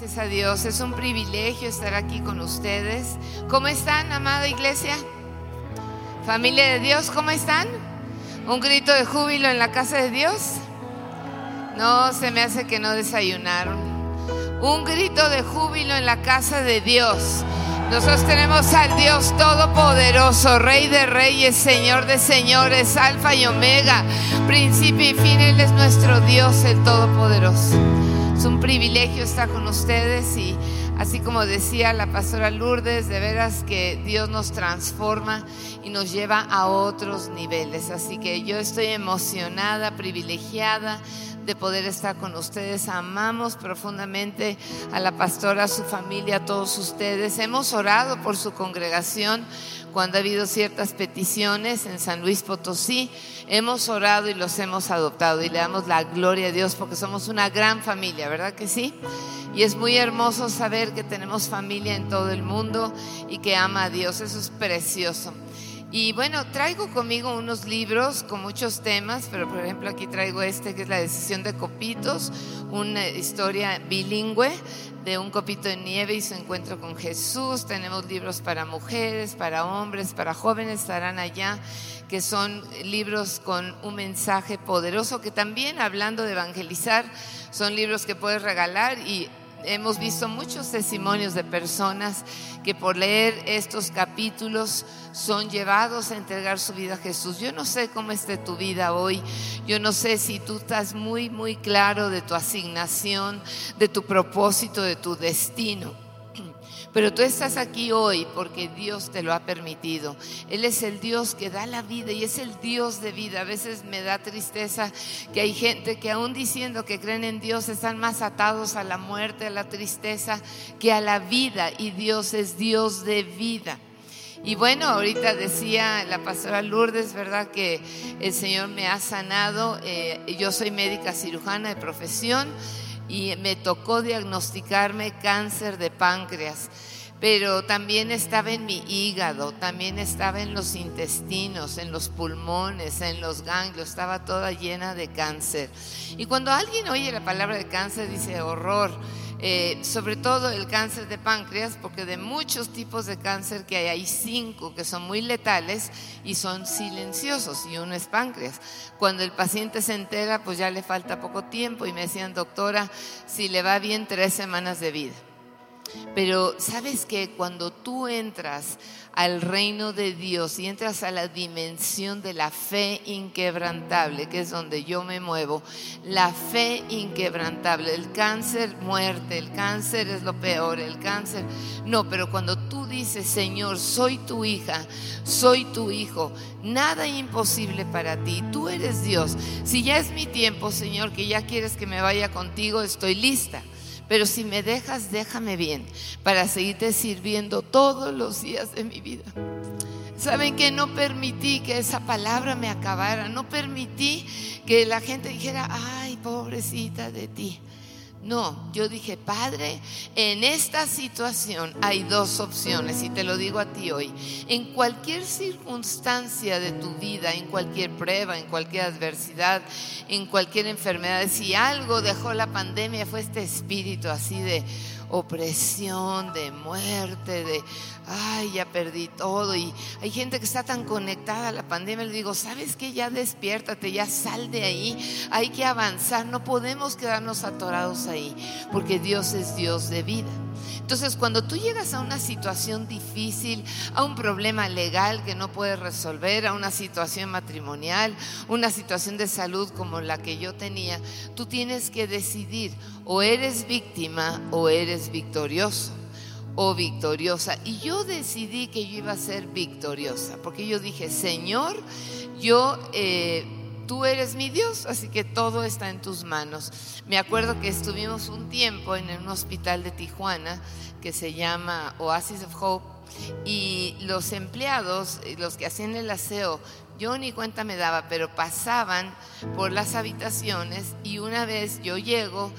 Gracias a Dios, es un privilegio estar aquí con ustedes. ¿Cómo están, amada iglesia? Familia de Dios, ¿cómo están? ¿Un grito de júbilo en la casa de Dios? No, se me hace que no desayunaron. Un grito de júbilo en la casa de Dios. Nosotros tenemos al Dios Todopoderoso, Rey de Reyes, Señor de Señores, Alfa y Omega, principio y fin. Él es nuestro Dios, el Todopoderoso. Es un privilegio estar con ustedes y así como decía la pastora Lourdes, de veras que Dios nos transforma y nos lleva a otros niveles. Así que yo estoy emocionada, privilegiada de poder estar con ustedes. Amamos profundamente a la pastora, a su familia, a todos ustedes. Hemos orado por su congregación cuando ha habido ciertas peticiones en San Luis Potosí. Hemos orado y los hemos adoptado y le damos la gloria a Dios porque somos una gran familia, ¿verdad que sí? Y es muy hermoso saber que tenemos familia en todo el mundo y que ama a Dios. Eso es precioso. Y bueno, traigo conmigo unos libros con muchos temas, pero por ejemplo aquí traigo este que es La decisión de Copitos, una historia bilingüe de un copito de nieve y su encuentro con Jesús. Tenemos libros para mujeres, para hombres, para jóvenes, estarán allá, que son libros con un mensaje poderoso, que también hablando de evangelizar, son libros que puedes regalar y hemos visto muchos testimonios de personas que por leer estos capítulos son llevados a entregar su vida a Jesús. Yo no sé cómo esté tu vida hoy. Yo no sé si tú estás muy, muy claro de tu asignación, de tu propósito, de tu destino. Pero tú estás aquí hoy porque Dios te lo ha permitido. Él es el Dios que da la vida y es el Dios de vida. A veces me da tristeza que hay gente que aún diciendo que creen en Dios están más atados a la muerte, a la tristeza, que a la vida. Y Dios es Dios de vida. Y bueno, ahorita decía la pastora Lourdes, ¿verdad? Que el Señor me ha sanado. Eh, yo soy médica cirujana de profesión y me tocó diagnosticarme cáncer de páncreas pero también estaba en mi hígado, también estaba en los intestinos, en los pulmones, en los ganglios, estaba toda llena de cáncer. Y cuando alguien oye la palabra de cáncer dice horror, eh, sobre todo el cáncer de páncreas, porque de muchos tipos de cáncer que hay, hay cinco que son muy letales y son silenciosos, y uno es páncreas. Cuando el paciente se entera, pues ya le falta poco tiempo y me decían, doctora, si le va bien, tres semanas de vida. Pero sabes que cuando tú entras al reino de Dios y entras a la dimensión de la fe inquebrantable, que es donde yo me muevo, la fe inquebrantable, el cáncer, muerte, el cáncer es lo peor, el cáncer, no, pero cuando tú dices, Señor, soy tu hija, soy tu hijo, nada imposible para ti, tú eres Dios. Si ya es mi tiempo, Señor, que ya quieres que me vaya contigo, estoy lista. Pero si me dejas, déjame bien para seguirte sirviendo todos los días de mi vida. ¿Saben que no permití que esa palabra me acabara? No permití que la gente dijera, ay, pobrecita de ti. No, yo dije, Padre, en esta situación hay dos opciones y te lo digo a ti hoy. En cualquier circunstancia de tu vida, en cualquier prueba, en cualquier adversidad, en cualquier enfermedad, si algo dejó la pandemia fue este espíritu así de opresión, de muerte, de, ay, ya perdí todo. Y hay gente que está tan conectada a la pandemia, le digo, ¿sabes qué? Ya despiértate, ya sal de ahí, hay que avanzar, no podemos quedarnos atorados ahí, porque Dios es Dios de vida. Entonces, cuando tú llegas a una situación difícil, a un problema legal que no puedes resolver, a una situación matrimonial, una situación de salud como la que yo tenía, tú tienes que decidir o eres víctima o eres victorioso o victoriosa. Y yo decidí que yo iba a ser victoriosa, porque yo dije, Señor, yo... Eh, tú eres mi Dios, así que todo está en tus manos. Me acuerdo que estuvimos un tiempo en un hospital de Tijuana que se llama Oasis of Hope y los empleados, los que hacían el aseo, yo ni cuenta me daba, pero pasaban por las habitaciones y una vez yo llego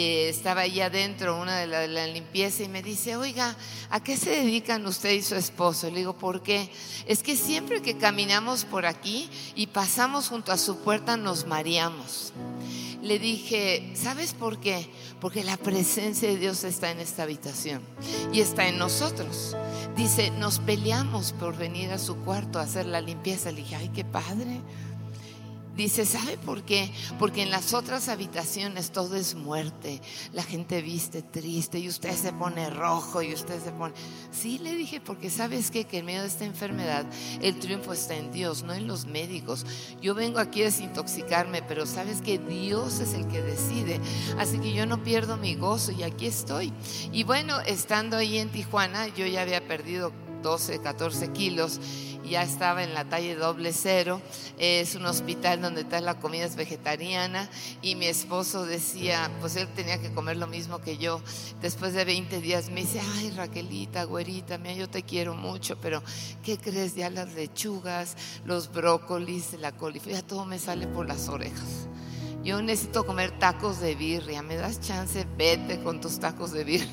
estaba ahí adentro, una de la, limpieza, y me dice, oiga, ¿a qué se dedican usted y su esposo? Le digo, ¿por qué? Es que siempre que caminamos por aquí y pasamos junto a su puerta nos mareamos. le dije, ¿sabes por qué? Porque la presencia de Dios está en esta habitación y está en nosotros. Dice, nos peleamos por venir a su cuarto a hacer la limpieza. Le dije, ay, qué padre. Dice, ¿sabe por qué? Porque en las otras habitaciones todo es muerte. La gente viste triste y usted se pone rojo y usted se pone... Sí, le dije, porque sabes qué? que en medio de esta enfermedad el triunfo está en Dios, no en los médicos. Yo vengo aquí a desintoxicarme, pero sabes que Dios es el que decide. Así que yo no pierdo mi gozo y aquí estoy. Y bueno, estando ahí en Tijuana, yo ya había perdido 12, 14 kilos ya estaba en la talla doble cero. Es un hospital donde toda la comida es vegetariana y mi esposo decía, pues él tenía que comer lo mismo que yo. Después de 20 días me dice, ay Raquelita, güerita, mía, yo te quiero mucho, pero ¿qué crees? Ya las lechugas, los brócolis, la coliflor, ya todo me sale por las orejas. Yo necesito comer tacos de birria. ¿Me das chance? Vete con tus tacos de birria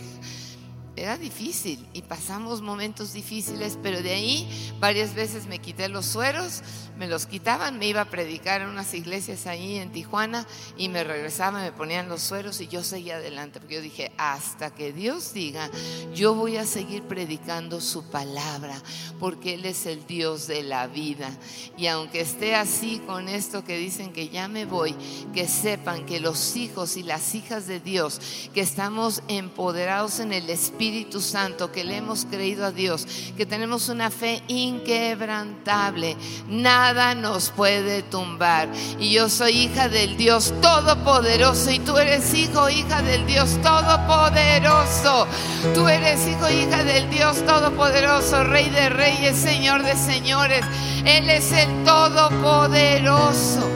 era difícil y pasamos momentos difíciles, pero de ahí varias veces me quité los sueros, me los quitaban, me iba a predicar en unas iglesias ahí en Tijuana y me regresaba, me ponían los sueros y yo seguía adelante, porque yo dije, hasta que Dios diga, yo voy a seguir predicando su palabra, porque Él es el Dios de la vida. Y aunque esté así con esto que dicen que ya me voy, que sepan que los hijos y las hijas de Dios, que estamos empoderados en el Espíritu, Espíritu Santo, que le hemos creído a Dios, que tenemos una fe inquebrantable. Nada nos puede tumbar. Y yo soy hija del Dios Todopoderoso y tú eres hijo, hija del Dios Todopoderoso. Tú eres hijo, hija del Dios Todopoderoso, Rey de Reyes, Señor de Señores. Él es el Todopoderoso.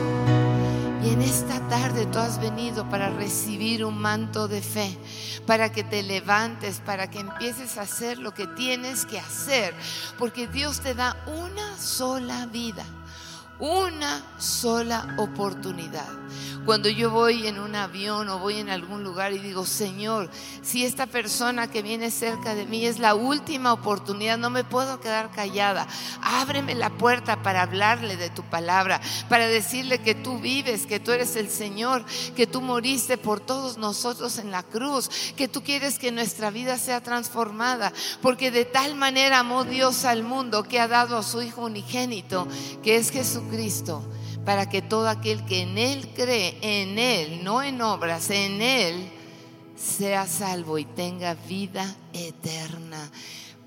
Esta tarde tú has venido para recibir un manto de fe, para que te levantes, para que empieces a hacer lo que tienes que hacer, porque Dios te da una sola vida una sola oportunidad. Cuando yo voy en un avión o voy en algún lugar y digo, Señor, si esta persona que viene cerca de mí es la última oportunidad, no me puedo quedar callada. Ábreme la puerta para hablarle de tu palabra, para decirle que tú vives, que tú eres el Señor, que tú moriste por todos nosotros en la cruz, que tú quieres que nuestra vida sea transformada, porque de tal manera amó Dios al mundo que ha dado a su Hijo unigénito, que es Jesús Cristo, para que todo aquel que en Él cree, en Él, no en obras, en Él, sea salvo y tenga vida eterna.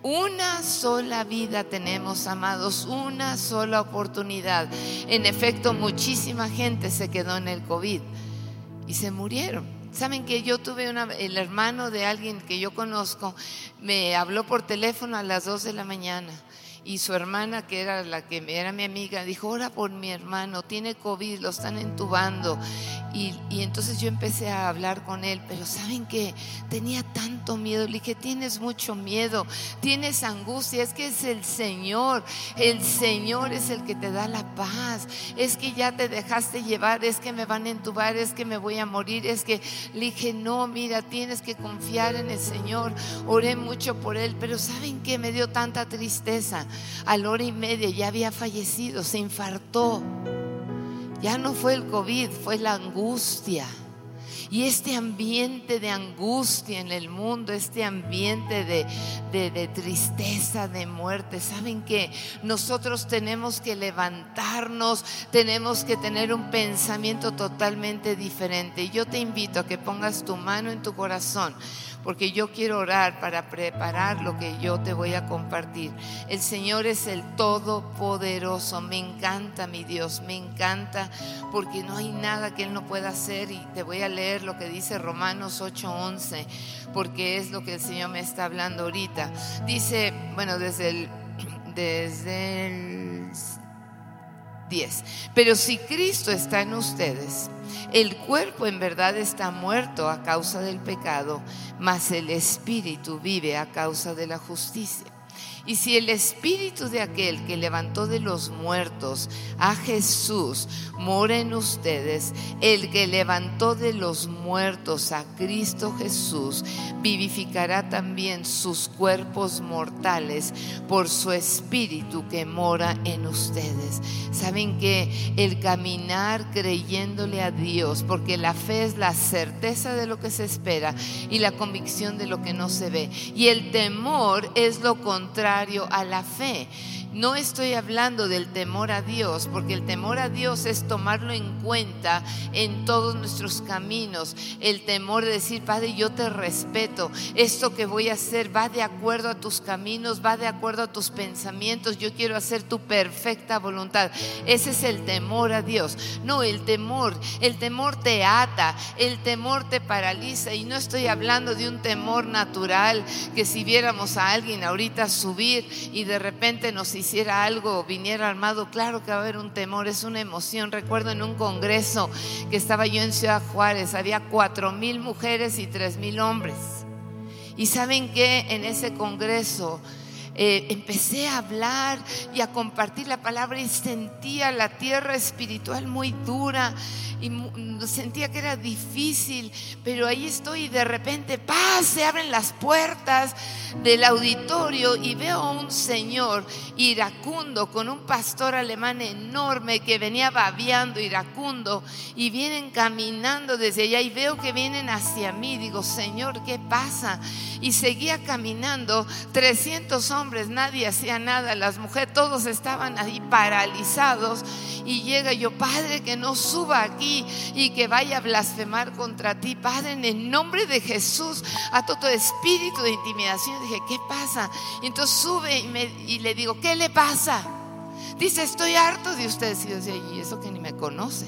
Una sola vida tenemos, amados, una sola oportunidad. En efecto, muchísima gente se quedó en el COVID y se murieron. Saben que yo tuve una, el hermano de alguien que yo conozco, me habló por teléfono a las 2 de la mañana y su hermana, que era la que era mi amiga, dijo, ora por mi hermano, tiene COVID, lo están entubando. Y, entonces yo empecé a hablar con él, pero ¿saben que Tenía tanto miedo. Le dije, tienes mucho miedo, tienes angustia, es que es el Señor, el Señor es el que te da la paz, es que ya te dejaste llevar, es que me van a entubar, es que me voy a morir, es que le dije, no, mira, tienes que confiar en el Señor. Oré mucho por él, pero ¿saben qué? Me dio tanta tristeza a la hora y media ya había fallecido, se infartó. Ya no fue el COVID, fue la angustia. Y este ambiente de angustia en el mundo, este ambiente de, de, tristeza, de muerte, ¿saben que Nosotros tenemos que levantarnos, tenemos que tener un pensamiento totalmente diferente. Y yo te invito a que pongas tu mano en tu corazón porque yo quiero orar para preparar lo que yo te voy a compartir. El Señor es el Todopoderoso. Me encanta, mi Dios, me encanta, porque no hay nada que Él no pueda hacer. Y te voy a leer lo que dice Romanos 8:11, porque es lo que el Señor me está hablando ahorita. Dice, bueno, desde el, desde el 10. Pero si Cristo está en ustedes, el cuerpo en verdad está muerto a causa del pecado, mas el espíritu vive a causa de la justicia. Y si el espíritu de aquel que levantó de los muertos a Jesús mora en ustedes, el que levantó de los muertos a Cristo Jesús vivificará también sus cuerpos mortales por su espíritu que mora en ustedes. Saben que el caminar creyéndole a Dios, porque la fe es la certeza de lo que se espera y la convicción de lo que no se ve. Y el temor es lo contrario a la fe. No estoy hablando del temor a Dios, porque el temor a Dios es tomarlo en cuenta en todos nuestros caminos. El temor de decir, Padre, yo te respeto. Esto que voy a hacer va de acuerdo a tus caminos, va de acuerdo a tus pensamientos. Yo quiero hacer tu perfecta voluntad. Ese es el temor a Dios. No, el temor, el temor te ata, el temor te paraliza. Y no estoy hablando de un temor natural que si viéramos a alguien ahorita subir y de repente nos hiciera algo, viniera armado, claro que va a haber un temor, es una emoción. Recuerdo en un congreso que estaba yo en Ciudad Juárez, había cuatro mil mujeres y tres mil hombres. Y saben que en ese congreso eh, empecé a hablar y a compartir la palabra y sentía la tierra espiritual muy dura y sentía que era difícil, pero ahí estoy y de repente, paz, se abren las puertas del auditorio y veo a un señor iracundo con un pastor alemán enorme que venía babeando iracundo y vienen caminando desde allá y veo que vienen hacia mí. Digo, Señor, ¿qué pasa? Y seguía caminando, 300 hombres, nadie hacía nada, las mujeres, todos estaban ahí paralizados y llega yo, Padre, que no suba aquí y que vaya a blasfemar contra ti, Padre, en el nombre de Jesús, a todo espíritu de intimidación. dije, ¿qué pasa? Y entonces sube y, y le digo, ¿qué le pasa? Dice, estoy harto de ustedes. Y yo decía, y eso que ni me conoce.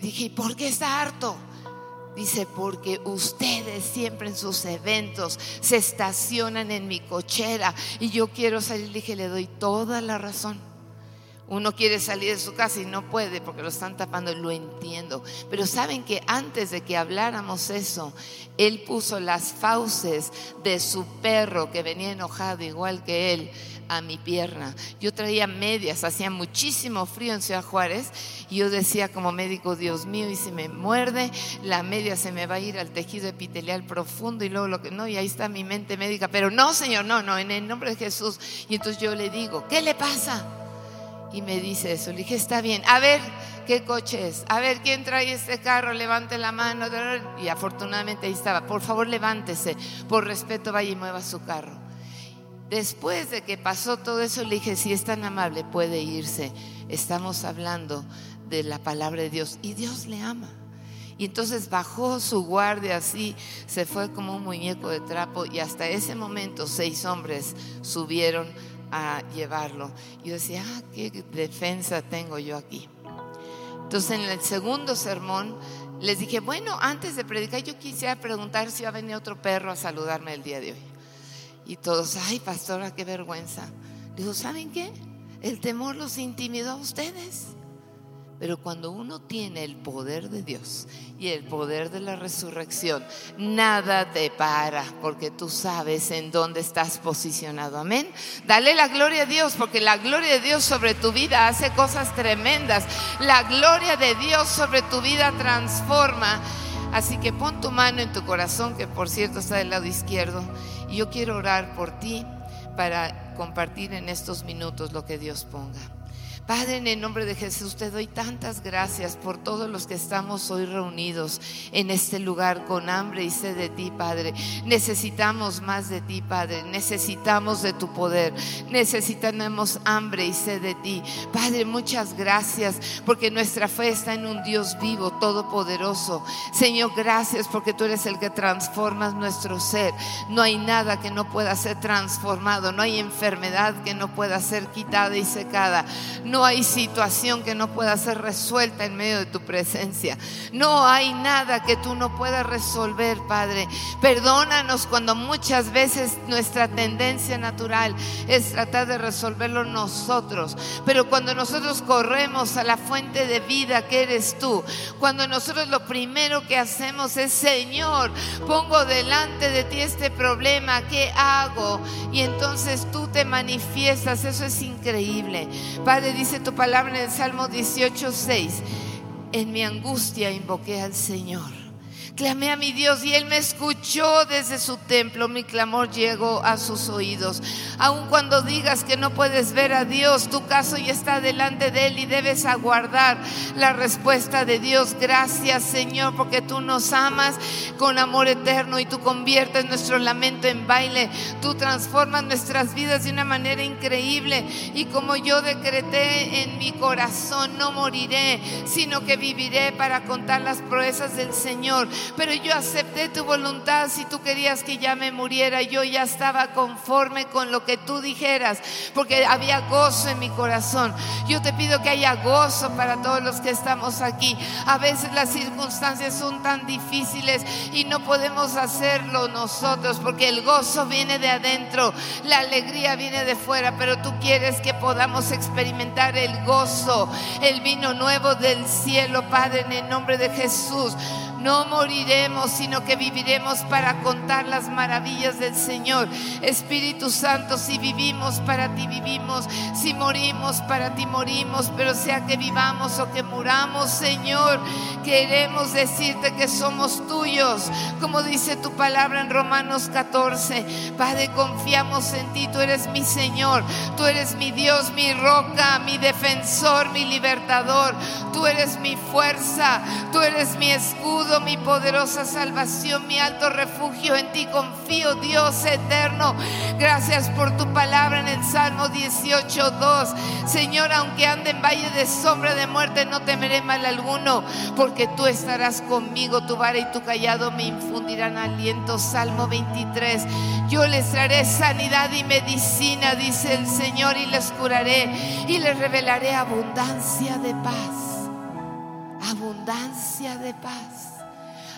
Dije, ¿y por qué está harto? Dice, porque ustedes siempre en sus eventos se estacionan en mi cochera y yo quiero salir. Dije, le doy toda la razón. Uno quiere salir de su casa y no puede porque lo están tapando, lo entiendo. Pero saben que antes de que habláramos eso, él puso las fauces de su perro que venía enojado igual que él a mi pierna. Yo traía medias, hacía muchísimo frío en Ciudad Juárez y yo decía como médico, Dios mío, y si me muerde, la media se me va a ir al tejido epitelial profundo y luego lo que no, y ahí está mi mente médica, pero no, Señor, no, no, en el nombre de Jesús. Y entonces yo le digo, ¿qué le pasa? Y me dice eso. Le dije, está bien, a ver qué coche es, a ver quién trae este carro, levante la mano. Y afortunadamente ahí estaba, por favor levántese, por respeto vaya y mueva su carro. Después de que pasó todo eso, le dije, si es tan amable, puede irse. Estamos hablando de la palabra de Dios y Dios le ama. Y entonces bajó su guardia así, se fue como un muñeco de trapo y hasta ese momento seis hombres subieron a llevarlo. Yo decía, ah, qué defensa tengo yo aquí. Entonces en el segundo sermón les dije, bueno, antes de predicar yo quisiera preguntar si va a venir otro perro a saludarme el día de hoy. Y todos, ay, pastora, qué vergüenza. Digo, ¿saben qué? El temor los intimidó a ustedes. Pero cuando uno tiene el poder de Dios y el poder de la resurrección, nada te para porque tú sabes en dónde estás posicionado. Amén. Dale la gloria a Dios porque la gloria de Dios sobre tu vida hace cosas tremendas. La gloria de Dios sobre tu vida transforma. Así que pon tu mano en tu corazón, que por cierto está del lado izquierdo, y yo quiero orar por ti para compartir en estos minutos lo que Dios ponga. Padre, en el nombre de Jesús te doy tantas gracias por todos los que estamos hoy reunidos en este lugar con hambre y sed de ti, Padre. Necesitamos más de ti, Padre. Necesitamos de tu poder. Necesitamos hambre y sed de ti. Padre, muchas gracias porque nuestra fe está en un Dios vivo, todopoderoso. Señor, gracias porque tú eres el que transformas nuestro ser. No hay nada que no pueda ser transformado. No hay enfermedad que no pueda ser quitada y secada hay situación que no pueda ser resuelta en medio de tu presencia. No hay nada que tú no puedas resolver, Padre. Perdónanos cuando muchas veces nuestra tendencia natural es tratar de resolverlo nosotros. Pero cuando nosotros corremos a la fuente de vida que eres tú, cuando nosotros lo primero que hacemos es, Señor, pongo delante de ti este problema, ¿qué hago? Y entonces tú te manifiestas, eso es increíble. Padre, dice tu palabra en el Salmo 18, 6, en mi angustia invoqué al Señor Clamé a mi Dios y Él me escuchó desde su templo. Mi clamor llegó a sus oídos. Aun cuando digas que no puedes ver a Dios, tu caso ya está delante de Él y debes aguardar la respuesta de Dios. Gracias Señor porque tú nos amas con amor eterno y tú conviertes nuestro lamento en baile. Tú transformas nuestras vidas de una manera increíble. Y como yo decreté en mi corazón, no moriré, sino que viviré para contar las proezas del Señor pero yo acepté tu voluntad. Si tú querías que ya me muriera, yo ya estaba conforme con lo que tú dijeras, porque había gozo en mi corazón. Yo te pido que haya gozo para todos los que estamos aquí. A veces las circunstancias son tan difíciles y no podemos hacerlo nosotros, porque el gozo viene de adentro, la alegría viene de fuera, pero tú quieres que podamos experimentar el gozo, el vino nuevo del cielo, Padre, en el nombre de Jesús. No moriremos, sino que viviremos para contar las maravillas del Señor. Espíritu Santo, si vivimos para ti vivimos, si morimos para ti morimos, pero sea que vivamos o que muramos, Señor, queremos decirte que somos tuyos, como dice tu palabra en Romanos 14. Padre, confiamos en ti, tú eres mi Señor, tú eres mi Dios, mi roca, mi defensor, mi libertador, tú eres mi fuerza, tú eres mi escudo mi poderosa salvación, mi alto refugio. En ti confío, Dios eterno. Gracias por tu palabra en el Salmo 18, 2. Señor, aunque ande en valle de sombra de muerte, no temeré mal alguno, porque tú estarás conmigo. Tu vara y tu callado me infundirán aliento. Salmo 23. Yo les traeré sanidad y medicina, dice el Señor, y les curaré y les revelaré abundancia de paz. Abundancia de paz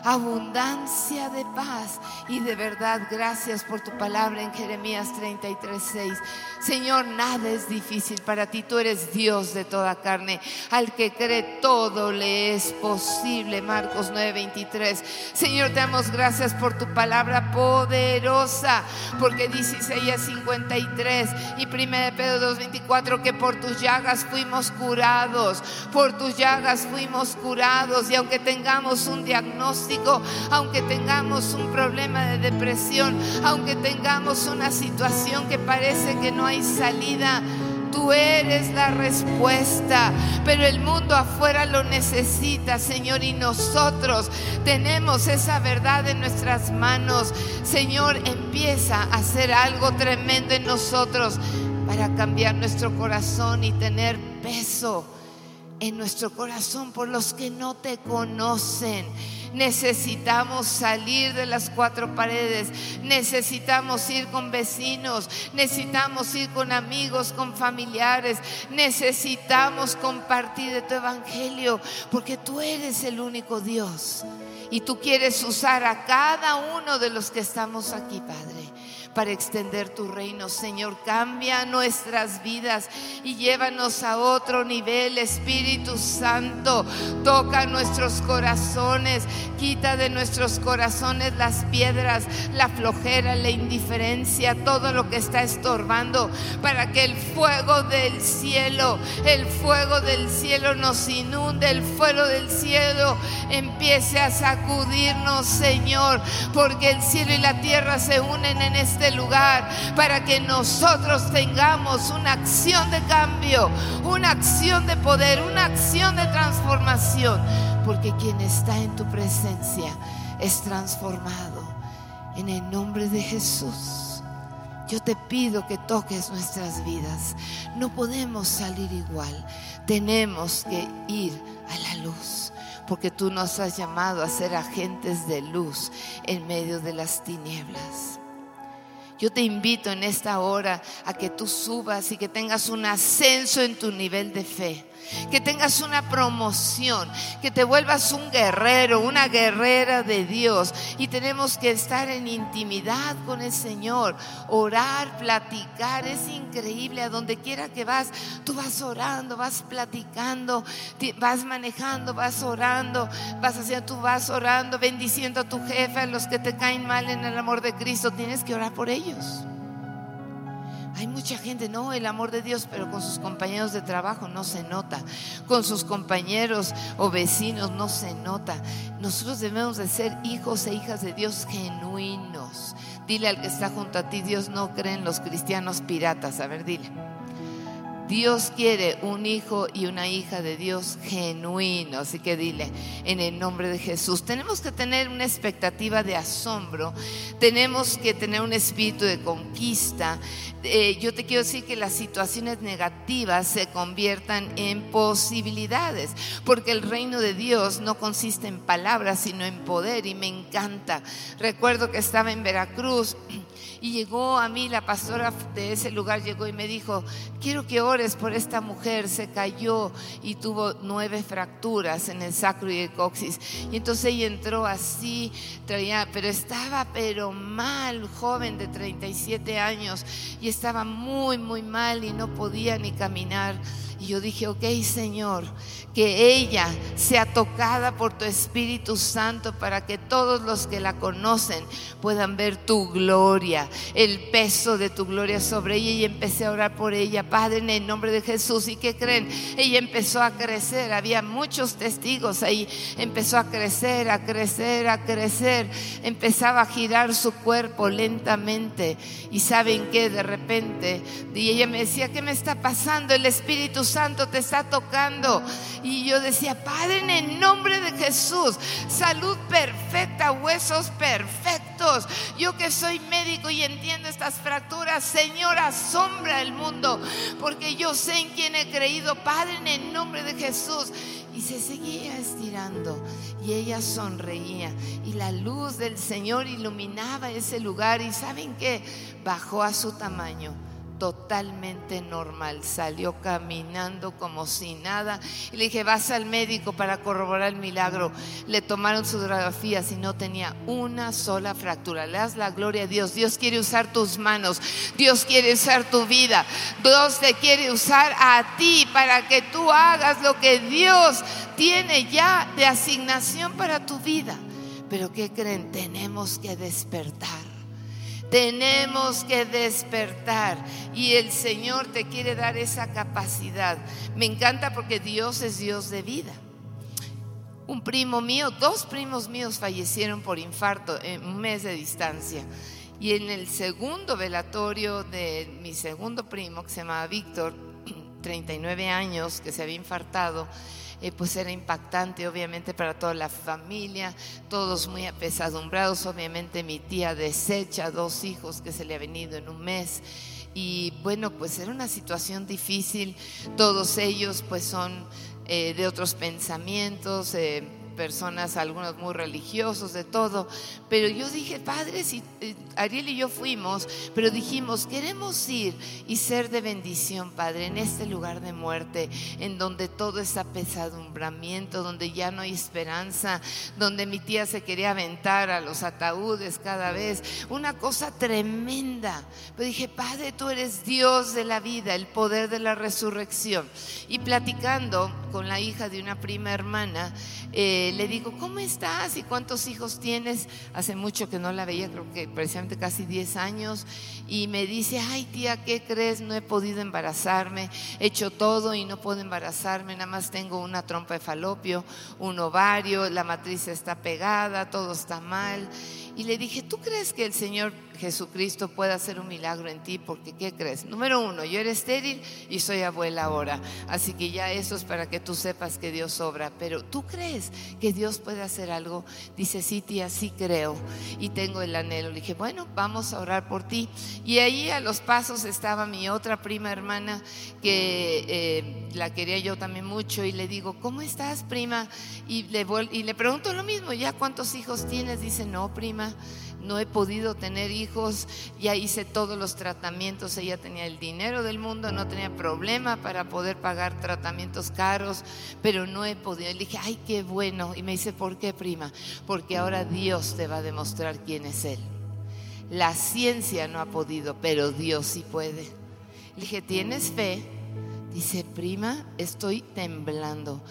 abundancia de paz. Y de verdad, gracias por tu palabra en Jeremías 33, 6. Señor, nada es difícil para ti. Tú eres Dios de toda carne. Al que cree todo le es posible. Marcos 9, 23. Señor, te damos gracias por tu palabra poderosa. Porque dice Isaías 53 y 1 Pedro 2, 24 que por tus llagas fuimos curados. Por tus llagas fuimos curados. Y aunque tengamos un diagnóstico, aunque tengamos un problema de depresión, aunque tengamos una situación que parece que no hay salida. Tú eres la respuesta, pero el mundo afuera lo necesita, Señor, y nosotros tenemos esa verdad en nuestras manos. Señor, empieza a hacer algo tremendo en nosotros para cambiar nuestro corazón y tener peso en nuestro corazón por los que no te conocen. Necesitamos salir de las cuatro paredes, necesitamos ir con vecinos, necesitamos ir con amigos, con familiares, necesitamos compartir de tu evangelio, porque tú eres el único Dios. Y tú quieres usar a cada uno de los que estamos aquí, Padre para extender tu reino. Señor, cambia nuestras vidas y llévanos a otro nivel, Espíritu Santo. Toca nuestros corazones, quita de nuestros corazones las piedras, la flojera, la indiferencia, todo lo que está estorbando, para que el fuego del cielo, el fuego del cielo nos inunde, el fuego del cielo empiece a sacudirnos, Señor, porque el cielo y la tierra se unen en este lugar para que nosotros tengamos una acción de cambio, una acción de poder, una acción de transformación, porque quien está en tu presencia es transformado. En el nombre de Jesús, yo te pido que toques nuestras vidas. No podemos salir igual, tenemos que ir a la luz porque tú nos has llamado a ser agentes de luz en medio de las tinieblas. Yo te invito en esta hora a que tú subas y que tengas un ascenso en tu nivel de fe que tengas una promoción, que te vuelvas un guerrero, una guerrera de Dios. Y tenemos que estar en intimidad con el Señor, orar, platicar. Es increíble, a donde quiera que vas, tú vas orando, vas platicando, vas manejando, vas orando, vas haciendo, tú vas orando, bendiciendo a tu jefe, a los que te caen mal en el amor de Cristo. Tienes que orar por ellos. Hay mucha gente, no, el amor de Dios, pero con sus compañeros de trabajo no se nota, con sus compañeros o vecinos no se nota. Nosotros debemos de ser hijos e hijas de Dios genuinos. Dile al que está junto a ti, Dios no cree en los cristianos piratas. A ver, dile. Dios quiere un hijo y una hija de Dios genuino. Así que dile, en el nombre de Jesús, tenemos que tener una expectativa de asombro, tenemos que tener un espíritu de conquista. Eh, yo te quiero decir que las situaciones negativas se conviertan en posibilidades, porque el reino de Dios no consiste en palabras, sino en poder, y me encanta. Recuerdo que estaba en Veracruz y llegó a mí la pastora de ese lugar, llegó y me dijo, quiero que ores por esta mujer, se cayó y tuvo nueve fracturas en el sacro y el coxis. Y entonces ella entró así, traía, pero estaba pero mal, joven de 37 años, y estaba muy, muy mal y no podía ni caminar. Y yo dije, ok Señor, que ella sea tocada por tu Espíritu Santo para que todos los que la conocen puedan ver tu gloria, el peso de tu gloria sobre ella. Y empecé a orar por ella, Padre, en el nombre de Jesús. ¿Y qué creen? Ella empezó a crecer, había muchos testigos ahí. Empezó a crecer, a crecer, a crecer. Empezaba a girar su cuerpo lentamente. Y saben que de repente, y ella me decía, ¿qué me está pasando? El Espíritu Santo te está tocando. Y yo decía, Padre, en el nombre de Jesús, salud perfecta, huesos perfectos. Yo que soy médico y entiendo estas fracturas, Señor, asombra el mundo, porque yo sé en quién he creído, Padre, en el nombre de Jesús. Y se seguía estirando y ella sonreía y la luz del Señor iluminaba ese lugar y saben que bajó a su tamaño totalmente normal. Salió caminando como si nada. Y le dije, vas al médico para corroborar el milagro. Le tomaron sus radiografías y no tenía una sola fractura. Le das la gloria a Dios. Dios quiere usar tus manos. Dios quiere usar tu vida. Dios te quiere usar a ti para que tú hagas lo que Dios tiene ya de asignación para tu vida. Pero ¿qué creen? Tenemos que despertar. Tenemos que despertar y el Señor te quiere dar esa capacidad. Me encanta porque Dios es Dios de vida. Un primo mío, dos primos míos fallecieron por infarto en un mes de distancia. Y en el segundo velatorio de mi segundo primo, que se llamaba Víctor, 39 años, que se había infartado, eh, pues era impactante obviamente para toda la familia, todos muy apesadumbrados, obviamente mi tía desecha dos hijos que se le ha venido en un mes y bueno, pues era una situación difícil, todos ellos pues son eh, de otros pensamientos. Eh, personas, algunos muy religiosos, de todo. Pero yo dije, padre, si eh, Ariel y yo fuimos, pero dijimos, queremos ir y ser de bendición, Padre, en este lugar de muerte, en donde todo está pesadumbramiento, donde ya no hay esperanza, donde mi tía se quería aventar a los ataúdes cada vez, una cosa tremenda. Pero dije, Padre, tú eres Dios de la vida, el poder de la resurrección. Y platicando con la hija de una prima hermana, eh, le digo, ¿cómo estás? ¿Y cuántos hijos tienes? Hace mucho que no la veía, creo que precisamente casi 10 años. Y me dice, ay tía, ¿qué crees? No he podido embarazarme, he hecho todo y no puedo embarazarme, nada más tengo una trompa de falopio, un ovario, la matriz está pegada, todo está mal. Y le dije, ¿tú crees que el Señor Jesucristo pueda hacer un milagro en ti? Porque, ¿qué crees? Número uno, yo era estéril y soy abuela ahora. Así que ya eso es para que tú sepas que Dios obra. Pero, ¿tú crees que Dios puede hacer algo? Dice, sí, tía, sí creo. Y tengo el anhelo. Le dije, bueno, vamos a orar por ti. Y ahí a los pasos estaba mi otra prima hermana que eh, la quería yo también mucho. Y le digo, ¿cómo estás, prima? Y le, y le pregunto lo mismo, ¿ya cuántos hijos tienes? Dice, no, prima no he podido tener hijos, ya hice todos los tratamientos, ella tenía el dinero del mundo, no tenía problema para poder pagar tratamientos caros, pero no he podido. Le dije, ay, qué bueno. Y me dice, ¿por qué, prima? Porque ahora Dios te va a demostrar quién es Él. La ciencia no ha podido, pero Dios sí puede. Le dije, ¿tienes fe? Dice, prima, estoy temblando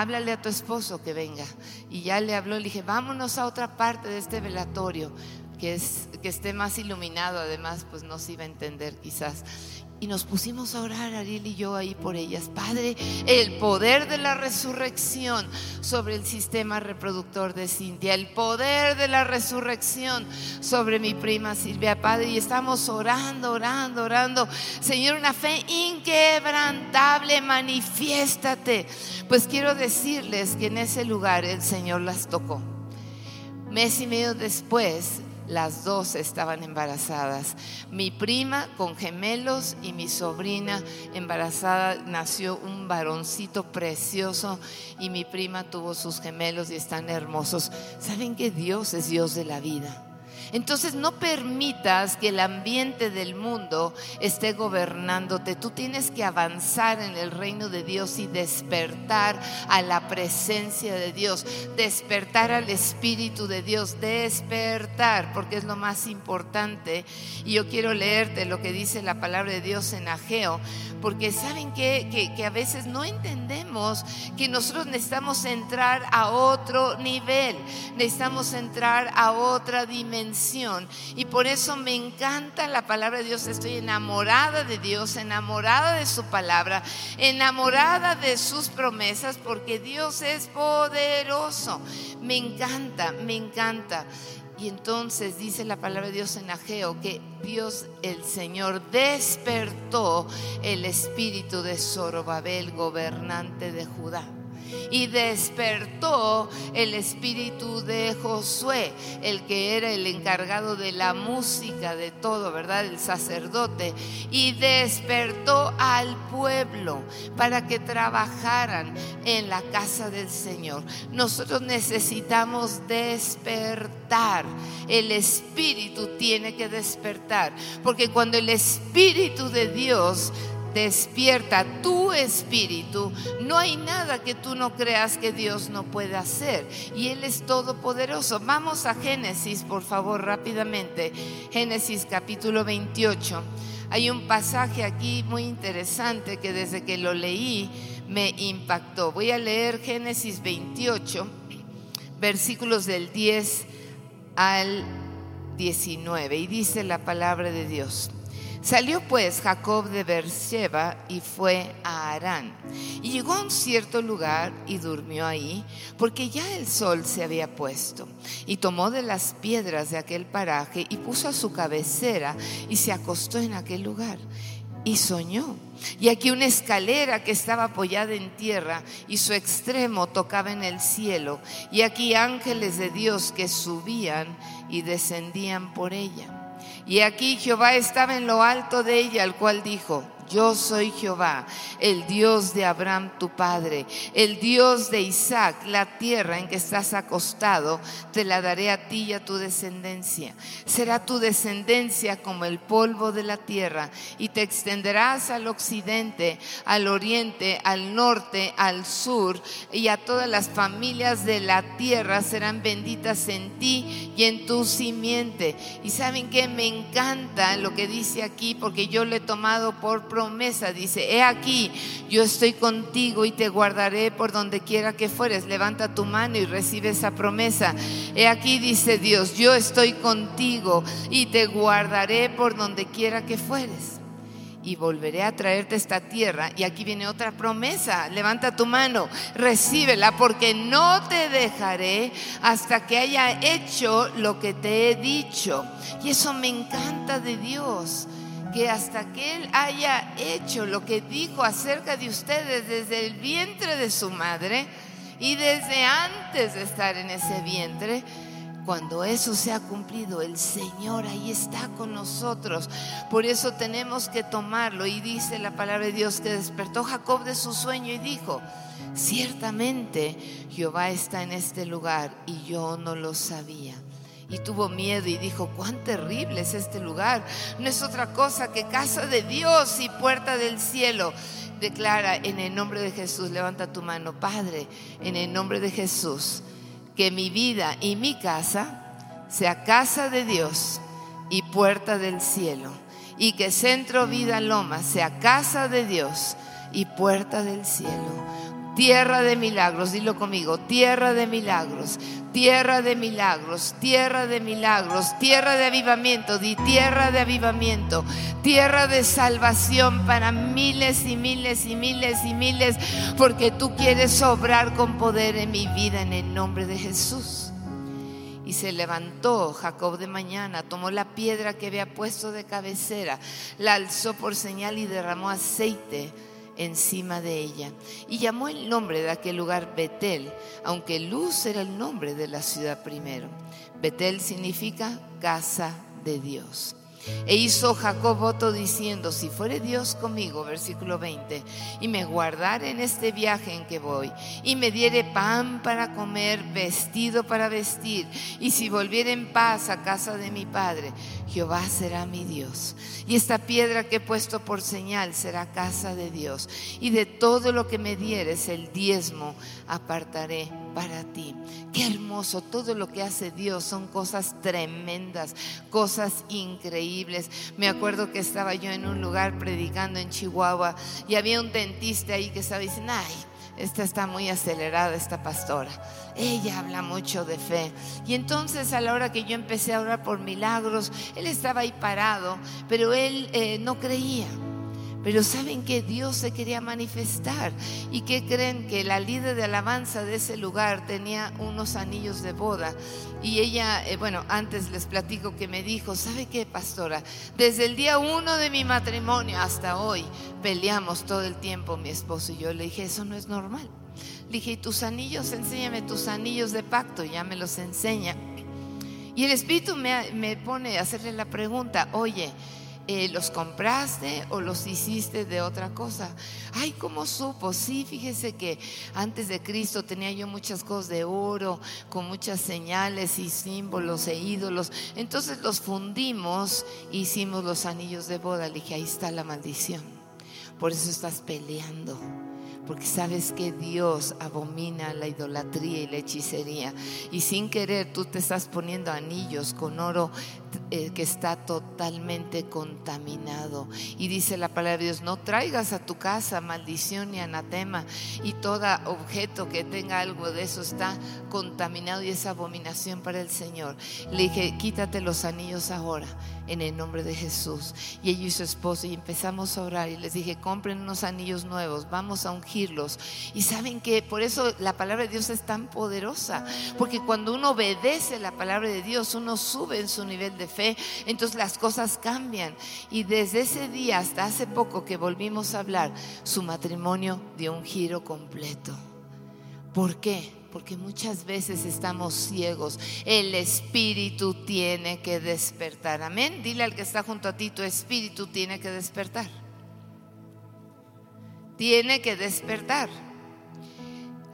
háblale a tu esposo que venga. Y ya le habló, le dije, vámonos a otra parte de este velatorio, que, es, que esté más iluminado, además, pues no se iba a entender quizás y nos pusimos a orar, Ariel y yo, ahí por ellas. Padre, el poder de la resurrección sobre el sistema reproductor de Cintia, el poder de la resurrección sobre mi prima Silvia, Padre, y estamos orando, orando, orando. Señor, una fe inquebrantable, manifiéstate. Pues quiero decirles que en ese lugar el Señor las tocó. Mes y medio después, las dos estaban embarazadas. Mi prima con gemelos y mi sobrina embarazada nació un varoncito precioso y mi prima tuvo sus gemelos y están hermosos. ¿Saben que Dios es Dios de la vida? Entonces no permitas que el ambiente del mundo esté gobernándote. Tú tienes que avanzar en el reino de Dios y despertar a la presencia de Dios, despertar al Espíritu de Dios, despertar, porque es lo más importante. Y yo quiero leerte lo que dice la palabra de Dios en Ageo, porque saben que, que, a veces no entendemos que nosotros necesitamos entrar a otro nivel, necesitamos entrar a otra dimensión y por eso me encanta la palabra de Dios. Estoy enamorada de Dios, enamorada de su palabra, enamorada de sus promesas porque Dios es poderoso. Me encanta, me encanta. Y entonces dice la palabra de Dios en Ageo que Dios el Señor despertó el espíritu de Zorobabel, gobernante de Judá y despertó el espíritu de Josué, el que era el encargado de la música, de todo, ¿verdad? El sacerdote, y despertó al pueblo para que trabajaran en la casa del Señor. Nosotros necesitamos despertar. El espíritu tiene que despertar, porque cuando el espíritu de Dios despierta tu espíritu, no hay nada que tú no creas que Dios no puede hacer. Y Él es todopoderoso. Vamos a Génesis, por favor, rápidamente. Génesis capítulo 28. Hay un pasaje aquí muy interesante que desde que lo leí me impactó. Voy a leer Génesis 28, versículos del 10 al 19. Y dice la palabra de Dios. Salió pues Jacob de Beersheba y fue a Harán. Y llegó a un cierto lugar y durmió ahí, porque ya el sol se había puesto. Y tomó de las piedras de aquel paraje y puso a su cabecera y se acostó en aquel lugar. Y soñó. Y aquí una escalera que estaba apoyada en tierra y su extremo tocaba en el cielo. Y aquí ángeles de Dios que subían y descendían por ella. Y aquí Jehová estaba en lo alto de ella, al cual dijo, yo soy Jehová, el Dios de Abraham tu padre, el Dios de Isaac, la tierra en que estás acostado, te la daré a ti y a tu descendencia. Será tu descendencia como el polvo de la tierra y te extenderás al occidente, al oriente, al norte, al sur y a todas las familias de la tierra serán benditas en ti y en tu simiente. Y saben que me encanta lo que dice aquí porque yo lo he tomado por promesa. Dice, he aquí, yo estoy contigo y te guardaré por donde quiera que fueres. Levanta tu mano y recibe esa promesa. He aquí, dice Dios, yo estoy contigo y te guardaré por donde quiera que fueres. Y volveré a traerte esta tierra. Y aquí viene otra promesa. Levanta tu mano, recíbela, porque no te dejaré hasta que haya hecho lo que te he dicho. Y eso me encanta de Dios que hasta que Él haya hecho lo que dijo acerca de ustedes desde el vientre de su madre y desde antes de estar en ese vientre, cuando eso se ha cumplido, el Señor ahí está con nosotros. Por eso tenemos que tomarlo. Y dice la palabra de Dios que despertó Jacob de su sueño y dijo, ciertamente Jehová está en este lugar y yo no lo sabía. Y tuvo miedo y dijo, cuán terrible es este lugar. No es otra cosa que casa de Dios y puerta del cielo. Declara en el nombre de Jesús, levanta tu mano, Padre, en el nombre de Jesús, que mi vida y mi casa sea casa de Dios y puerta del cielo. Y que Centro Vida Loma sea casa de Dios y puerta del cielo Tierra de milagros, dilo conmigo, tierra de milagros, tierra de milagros, tierra de milagros, tierra de avivamiento, di tierra de avivamiento, tierra de salvación para miles y miles y miles y miles, porque tú quieres obrar con poder en mi vida en el nombre de Jesús. Y se levantó Jacob de mañana, tomó la piedra que había puesto de cabecera, la alzó por señal y derramó aceite encima de ella. Y llamó el nombre de aquel lugar Betel, aunque Luz era el nombre de la ciudad primero. Betel significa casa de Dios. E hizo Jacob voto diciendo, si fuere Dios conmigo, versículo 20, y me guardare en este viaje en que voy, y me diere pan para comer, vestido para vestir, y si volviere en paz a casa de mi padre, Jehová será mi Dios. Y esta piedra que he puesto por señal será casa de Dios. Y de todo lo que me dieres, el diezmo apartaré para ti. Qué hermoso, todo lo que hace Dios son cosas tremendas, cosas increíbles. Me acuerdo que estaba yo en un lugar predicando en Chihuahua y había un dentista ahí que estaba diciendo, ay, esta está muy acelerada, esta pastora. Ella habla mucho de fe. Y entonces a la hora que yo empecé a orar por milagros, él estaba ahí parado, pero él eh, no creía. Pero saben que Dios se quería manifestar. ¿Y que creen? Que la líder de alabanza de ese lugar tenía unos anillos de boda. Y ella, eh, bueno, antes les platico que me dijo, ¿sabe qué, pastora? Desde el día uno de mi matrimonio hasta hoy peleamos todo el tiempo mi esposo y yo. Le dije, eso no es normal. Le dije, ¿y tus anillos? Enséñame tus anillos de pacto. Ya me los enseña. Y el Espíritu me, me pone a hacerle la pregunta, oye, eh, ¿los compraste o los hiciste de otra cosa? Ay, ¿cómo supo? Sí, fíjese que antes de Cristo tenía yo muchas cosas de oro, con muchas señales y símbolos e ídolos. Entonces los fundimos, hicimos los anillos de boda. Le dije, ahí está la maldición. Por eso estás peleando porque sabes que Dios abomina la idolatría y la hechicería. Y sin querer tú te estás poniendo anillos con oro eh, que está totalmente contaminado. Y dice la palabra de Dios, no traigas a tu casa maldición ni anatema. Y todo objeto que tenga algo de eso está contaminado y es abominación para el Señor. Le dije, quítate los anillos ahora en el nombre de Jesús. Y ella y su esposo y empezamos a orar y les dije, compren unos anillos nuevos, vamos a ungirlos. Y saben que por eso la palabra de Dios es tan poderosa, porque cuando uno obedece la palabra de Dios, uno sube en su nivel de fe, entonces las cosas cambian. Y desde ese día hasta hace poco que volvimos a hablar, su matrimonio dio un giro completo. ¿Por qué? porque muchas veces estamos ciegos. El espíritu tiene que despertar. Amén. Dile al que está junto a ti, tu espíritu tiene que despertar. Tiene que despertar.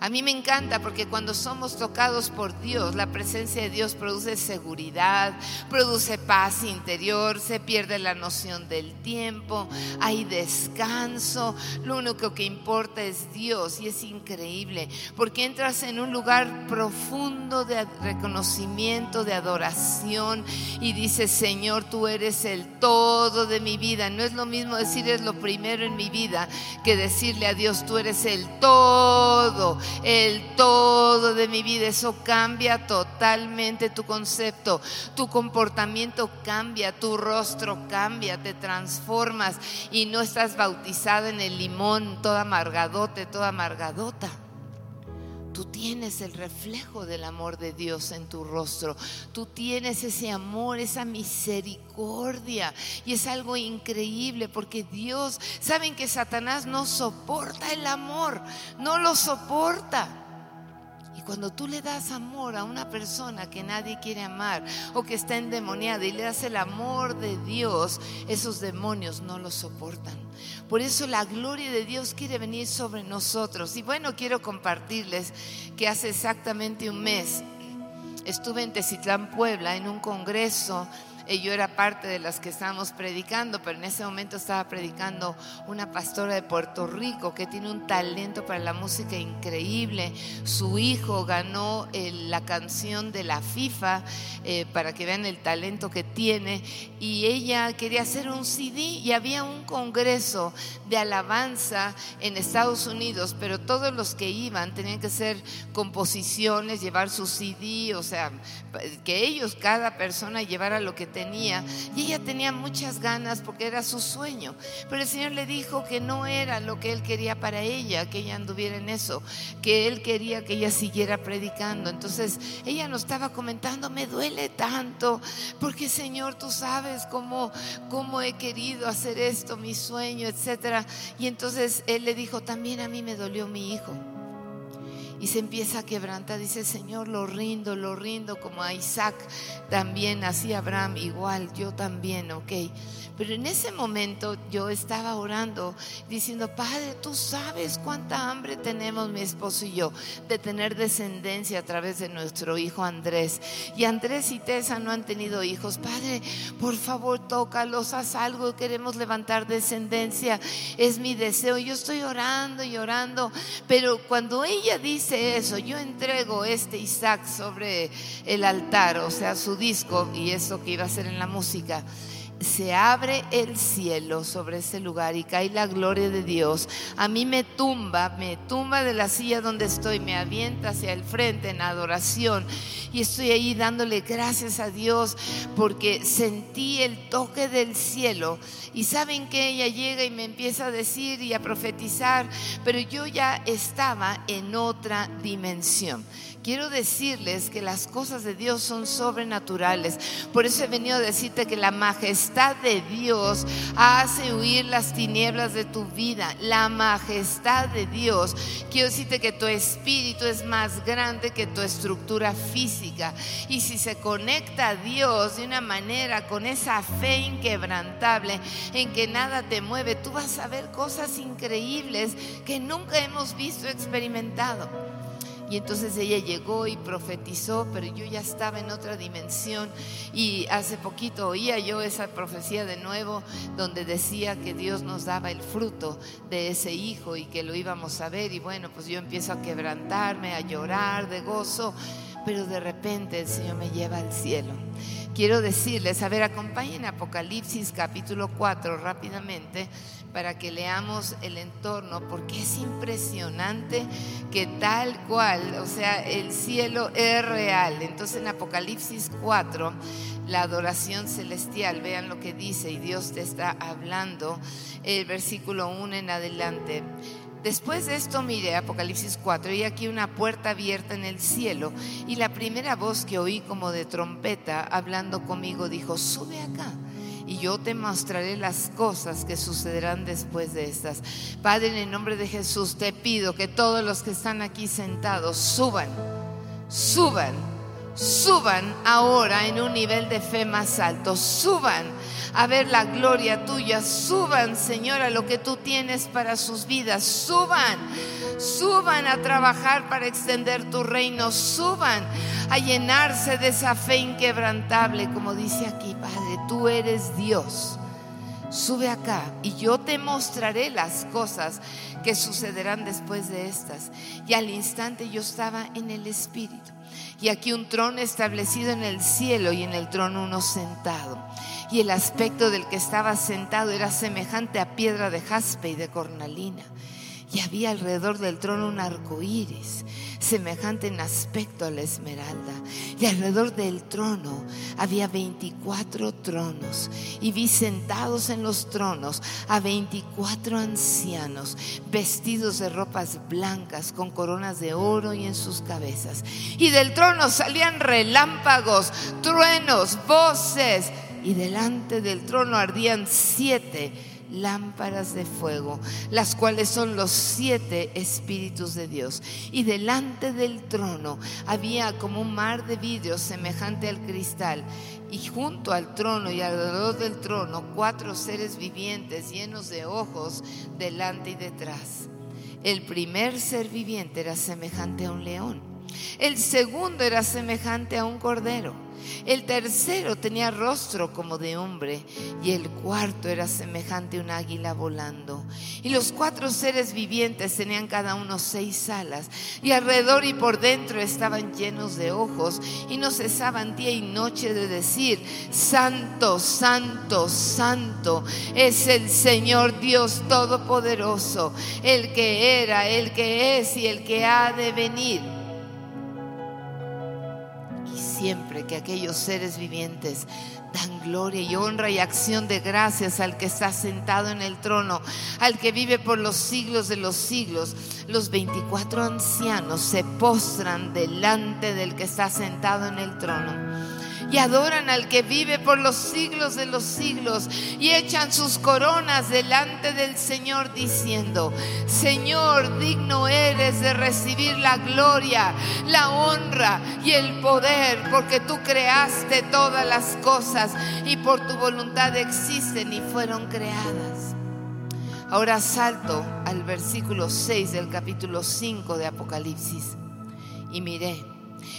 A mí me encanta porque cuando somos tocados por Dios, la presencia de Dios produce seguridad, produce paz interior, se pierde la noción del tiempo, hay descanso, lo único que importa es Dios y es increíble porque entras en un lugar profundo de reconocimiento, de adoración y dices, Señor, tú eres el todo de mi vida. No es lo mismo decir es lo primero en mi vida que decirle a Dios, tú eres el todo el todo de mi vida. Eso cambia totalmente tu concepto, tu comportamiento cambia, tu rostro cambia, te transformas y no estás bautizado en el limón, toda amargadote, toda amargadota. Tú tienes el reflejo del amor de Dios en tu rostro. Tú tienes ese amor, esa misericordia. Y es algo increíble porque Dios, saben que Satanás no soporta el amor, no lo soporta. Y cuando tú le das amor a una persona que nadie quiere amar o que está endemoniada y le das el amor de Dios, esos demonios no lo soportan. Por eso la gloria de Dios quiere venir sobre nosotros. Y bueno, quiero compartirles que hace exactamente un mes estuve en Tecitlán, Puebla, en un congreso yo era parte de las que estábamos predicando, pero en ese momento estaba predicando una pastora de Puerto Rico que tiene un talento para la música increíble. Su hijo ganó eh, la canción de la FIFA eh, para que vean el talento que tiene y ella quería hacer un CD y había un congreso de alabanza en Estados Unidos, pero todos los que iban tenían que hacer composiciones, llevar su CD, o sea, que ellos, cada persona llevara lo que tenía Y ella tenía muchas ganas porque era su sueño. Pero el Señor le dijo que no era lo que Él quería para ella, que ella anduviera en eso, que Él quería que ella siguiera predicando. Entonces ella nos estaba comentando, me duele tanto, porque Señor, tú sabes cómo, cómo he querido hacer esto, mi sueño, etcétera. Y entonces Él le dijo, también a mí me dolió mi hijo y se empieza a quebrantar. Dice, Señor, lo rindo, lo rindo, como a Isaac también, así Abraham, igual, yo también, ok. Pero en ese momento yo estaba orando, diciendo, Padre, tú sabes cuánta hambre tenemos mi esposo y yo de tener descendencia a través de nuestro hijo Andrés. Y Andrés y Tessa no han tenido hijos. Padre, por favor, tócalos, haz algo, queremos levantar descendencia. Es mi deseo. Yo estoy orando y orando, pero cuando ella dice eso, yo entrego este Isaac sobre el altar, o sea, su disco y eso que iba a hacer en la música se abre el cielo sobre ese lugar y cae la gloria de Dios. A mí me tumba, me tumba de la silla donde estoy, me avienta hacia el frente en adoración y estoy ahí dándole gracias a Dios porque sentí el toque del cielo. Y saben que ella llega y me empieza a decir y a profetizar, pero yo ya estaba en otra dimensión. Quiero decirles que las cosas de Dios son sobrenaturales. Por eso he venido a decirte que la majestad de Dios hace huir las tinieblas de tu vida. La majestad de Dios. Quiero decirte que tu espíritu es más grande que tu estructura física. Y si se conecta a Dios de una manera con esa fe inquebrantable en que nada te mueve, tú vas a ver cosas increíbles que nunca hemos visto experimentado. Y entonces ella llegó y profetizó, pero yo ya estaba en otra dimensión. Y hace poquito oía yo esa profecía de nuevo donde decía que Dios nos daba el fruto de ese hijo y que lo íbamos a ver. Y bueno, pues yo empiezo a quebrantarme, a llorar de gozo, pero de repente el Señor me lleva al cielo. Quiero decirles, a ver, acompañen Apocalipsis capítulo 4 rápidamente para que leamos el entorno, porque es impresionante que tal cual, o sea, el cielo es real. Entonces en Apocalipsis 4, la adoración celestial, vean lo que dice y Dios te está hablando, el versículo 1 en adelante. Después de esto miré Apocalipsis 4 y aquí una puerta abierta en el cielo y la primera voz que oí como de trompeta hablando conmigo dijo, sube acá y yo te mostraré las cosas que sucederán después de estas. Padre, en el nombre de Jesús te pido que todos los que están aquí sentados suban, suban, suban ahora en un nivel de fe más alto, suban a ver la gloria tuya, suban, Señor, a lo que tú tienes para sus vidas, suban, suban a trabajar para extender tu reino, suban a llenarse de esa fe inquebrantable, como dice aquí, Padre, tú eres Dios. Sube acá y yo te mostraré las cosas que sucederán después de estas. Y al instante yo estaba en el Espíritu. Y aquí un trono establecido en el cielo y en el trono uno sentado. Y el aspecto del que estaba sentado era semejante a piedra de jaspe y de cornalina. Y había alrededor del trono un arco iris semejante en aspecto a la esmeralda. Y alrededor del trono había 24 tronos. Y vi sentados en los tronos a 24 ancianos, vestidos de ropas blancas, con coronas de oro y en sus cabezas. Y del trono salían relámpagos, truenos, voces. Y delante del trono ardían siete lámparas de fuego, las cuales son los siete espíritus de Dios. Y delante del trono había como un mar de vidrio semejante al cristal. Y junto al trono y alrededor del trono cuatro seres vivientes llenos de ojos delante y detrás. El primer ser viviente era semejante a un león El segundo era semejante a un cordero. El tercero tenía rostro como de hombre y el cuarto era semejante a un águila volando. Y los cuatro seres vivientes tenían cada uno seis alas y alrededor y por dentro estaban llenos de ojos y no cesaban día y noche de decir, Santo, Santo, Santo es el Señor Dios Todopoderoso, el que era, el que es y el que ha de venir siempre que aquellos seres vivientes dan gloria y honra y acción de gracias al que está sentado en el trono, al que vive por los siglos de los siglos. Los 24 ancianos se postran delante del que está sentado en el trono y adoran al que vive por los siglos de los siglos y echan sus coronas delante del Señor diciendo, Señor, digno eres de recibir la gloria, la honra y el poder, porque tú creaste todas las cosas y por tu voluntad existen y fueron creadas. Ahora salto al versículo 6 del capítulo 5 de Apocalipsis y miré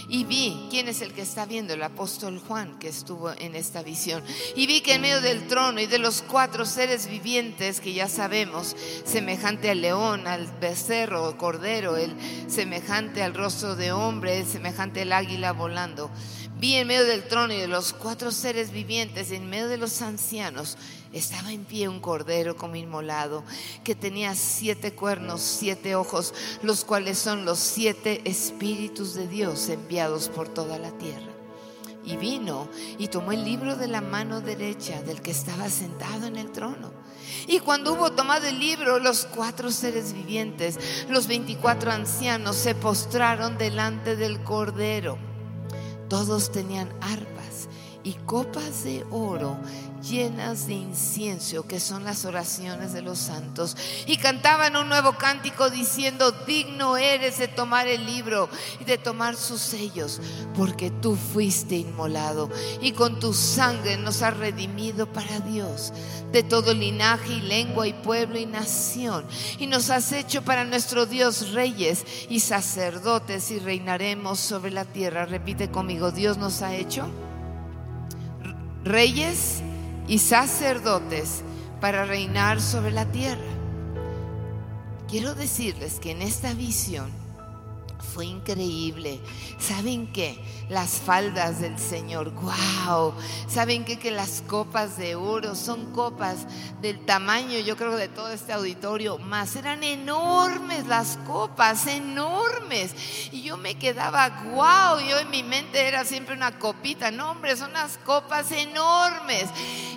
y vi, ¿quién es el que está viendo? El apóstol Juan que estuvo en esta visión. Y vi que en medio del trono y de los cuatro seres vivientes que ya sabemos, semejante al león, al becerro, cordero, el semejante al rostro de hombre, el semejante al águila volando. Vi en medio del trono y de los cuatro seres vivientes, en medio de los ancianos, estaba en pie un cordero como inmolado, que tenía siete cuernos, siete ojos, los cuales son los siete espíritus de Dios enviados por toda la tierra. Y vino y tomó el libro de la mano derecha del que estaba sentado en el trono. Y cuando hubo tomado el libro, los cuatro seres vivientes, los veinticuatro ancianos, se postraron delante del cordero. Todos tenían arpas y copas de oro llenas de incienso, que son las oraciones de los santos. Y cantaban un nuevo cántico diciendo, digno eres de tomar el libro y de tomar sus sellos, porque tú fuiste inmolado y con tu sangre nos has redimido para Dios de todo linaje y lengua y pueblo y nación. Y nos has hecho para nuestro Dios reyes y sacerdotes y reinaremos sobre la tierra. Repite conmigo, Dios nos ha hecho reyes y sacerdotes para reinar sobre la tierra. Quiero decirles que en esta visión fue increíble. ¿Saben qué? Las faldas del Señor, wow. ¿Saben qué? Que las copas de oro son copas del tamaño, yo creo, de todo este auditorio, más eran enormes las copas, enormes. Y yo me quedaba, wow, yo en mi mente era siempre una copita, no, hombre, son unas copas enormes.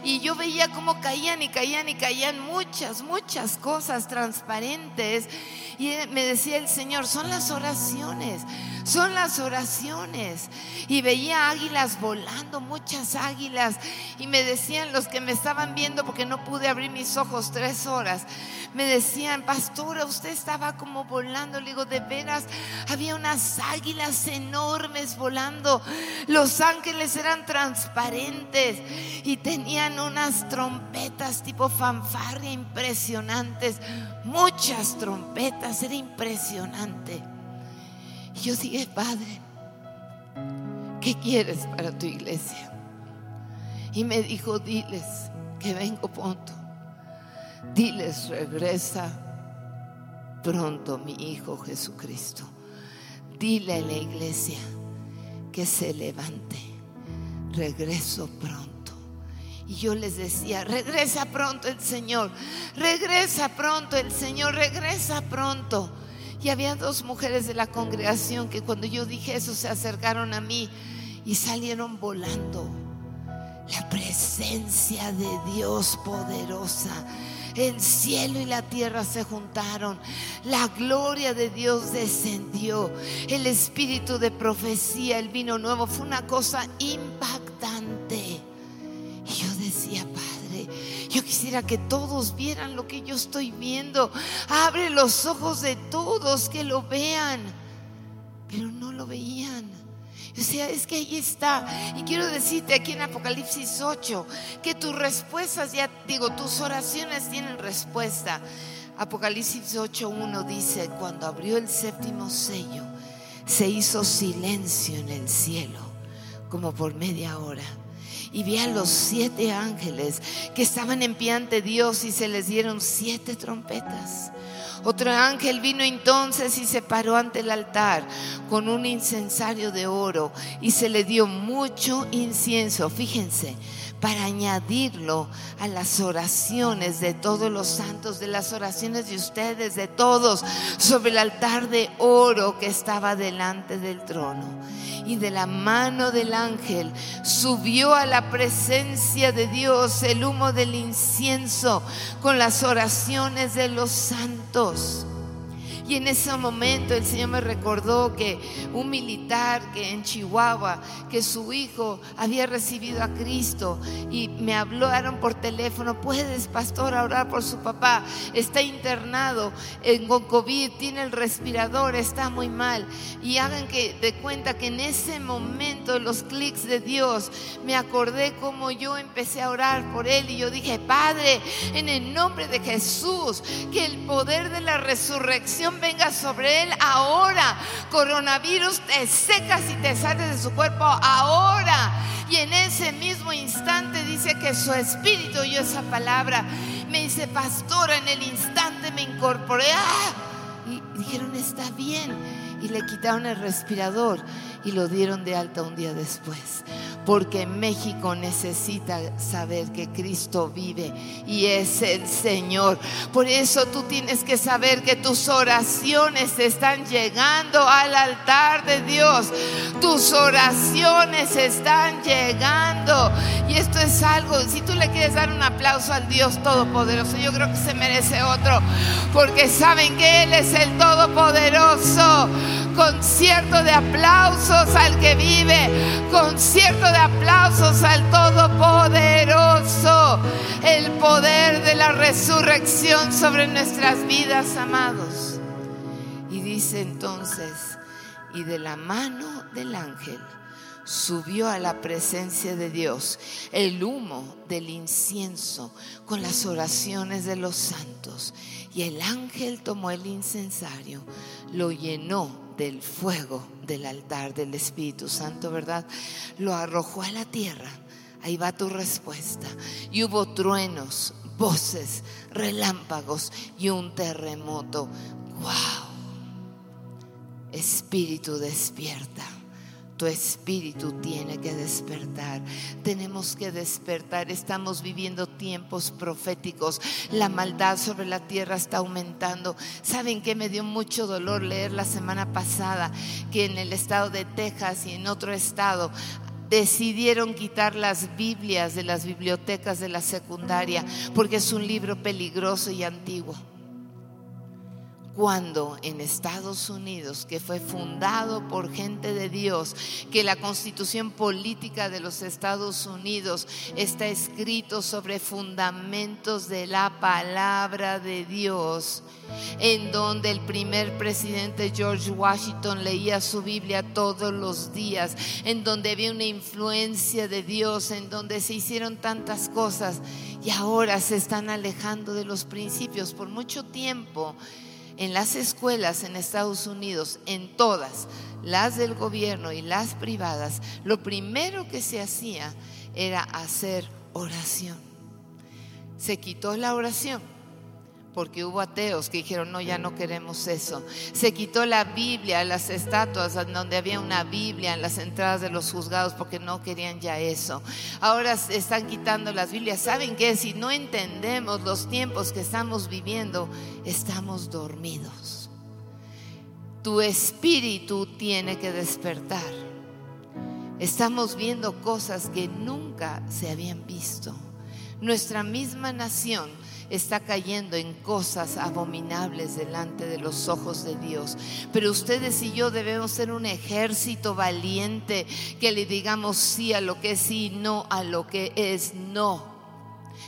Y yo veía cómo caían y caían y caían muchas, muchas cosas transparentes. Y me decía el Señor, son las son las oraciones. Y veía águilas volando, muchas águilas. Y me decían los que me estaban viendo, porque no pude abrir mis ojos tres horas, me decían, pastora, usted estaba como volando. Le digo, de veras, había unas águilas enormes volando. Los ángeles eran transparentes y tenían unas trompetas tipo fanfarria impresionantes, muchas trompetas era impresionante. Y yo dije, Padre, ¿qué quieres para tu iglesia? Y me dijo, diles que vengo pronto. Diles, regresa pronto mi Hijo Jesucristo. Dile a la iglesia que se levante. Regreso pronto. Y yo les decía, regresa pronto el Señor, regresa pronto el Señor, regresa pronto. Y había dos mujeres de la congregación que cuando yo dije eso se acercaron a mí y salieron volando. La presencia de Dios poderosa. El cielo y la tierra se juntaron. La gloria de Dios descendió. El espíritu de profecía, el vino nuevo, fue una cosa impactante. Yo quisiera que todos vieran lo que yo estoy viendo. Abre los ojos de todos que lo vean. Pero no lo veían. O sea, es que ahí está. Y quiero decirte aquí en Apocalipsis 8 que tus respuestas, ya digo, tus oraciones tienen respuesta. Apocalipsis 8.1 dice, cuando abrió el séptimo sello, se hizo silencio en el cielo, como por media hora. Y vi a los siete ángeles que estaban en pie ante Dios y se les dieron siete trompetas. Otro ángel vino entonces y se paró ante el altar con un incensario de oro y se le dio mucho incienso. Fíjense, para añadirlo a las oraciones de todos los santos, de las oraciones de ustedes, de todos, sobre el altar de oro que estaba delante del trono. Y de la mano del ángel subió a la presencia de Dios el humo del incienso con las oraciones de los santos. Y en ese momento el Señor me recordó que un militar que en Chihuahua, que su hijo había recibido a Cristo y me hablaron por teléfono, puedes, pastor, orar por su papá, está internado en, con COVID, tiene el respirador, está muy mal. Y hagan que de cuenta que en ese momento los clics de Dios, me acordé como yo empecé a orar por él y yo dije, Padre, en el nombre de Jesús, que el poder de la resurrección venga sobre él ahora. Coronavirus, te secas y te sales de su cuerpo ahora. Y en ese mismo instante dice que su espíritu oyó esa palabra. Me dice, pastora, en el instante me incorporé. ¡Ah! Y dijeron, está bien. Y le quitaron el respirador y lo dieron de alta un día después. Porque México necesita saber que Cristo vive y es el Señor. Por eso tú tienes que saber que tus oraciones están llegando al altar de Dios. Tus oraciones están llegando. Y esto es algo, si tú le quieres dar un aplauso al Dios Todopoderoso, yo creo que se merece otro. Porque saben que Él es el Todopoderoso. Concierto de aplausos al que vive. Concierto de aplausos al Todopoderoso. El poder de la resurrección sobre nuestras vidas, amados. Y dice entonces, y de la mano del ángel subió a la presencia de Dios el humo del incienso con las oraciones de los santos. Y el ángel tomó el incensario, lo llenó del fuego del altar del Espíritu Santo, ¿verdad? Lo arrojó a la tierra. Ahí va tu respuesta. Y hubo truenos, voces, relámpagos y un terremoto. ¡Wow! Espíritu despierta. Tu espíritu tiene que despertar. Tenemos que despertar. Estamos viviendo tiempos proféticos. La maldad sobre la tierra está aumentando. ¿Saben que me dio mucho dolor leer la semana pasada que en el estado de Texas y en otro estado decidieron quitar las Biblias de las bibliotecas de la secundaria porque es un libro peligroso y antiguo? Cuando en Estados Unidos, que fue fundado por gente de Dios, que la constitución política de los Estados Unidos está escrito sobre fundamentos de la palabra de Dios, en donde el primer presidente George Washington leía su Biblia todos los días, en donde había una influencia de Dios, en donde se hicieron tantas cosas y ahora se están alejando de los principios. Por mucho tiempo en las escuelas en Estados Unidos, en todas, las del gobierno y las privadas, lo primero que se hacía era hacer oración. Se quitó la oración porque hubo ateos que dijeron, no, ya no queremos eso. Se quitó la Biblia, las estatuas donde había una Biblia en las entradas de los juzgados porque no querían ya eso. Ahora están quitando las Biblias. ¿Saben qué? Si no entendemos los tiempos que estamos viviendo, estamos dormidos. Tu espíritu tiene que despertar. Estamos viendo cosas que nunca se habían visto. Nuestra misma nación está cayendo en cosas abominables delante de los ojos de Dios. Pero ustedes y yo debemos ser un ejército valiente que le digamos sí a lo que es sí, no a lo que es no.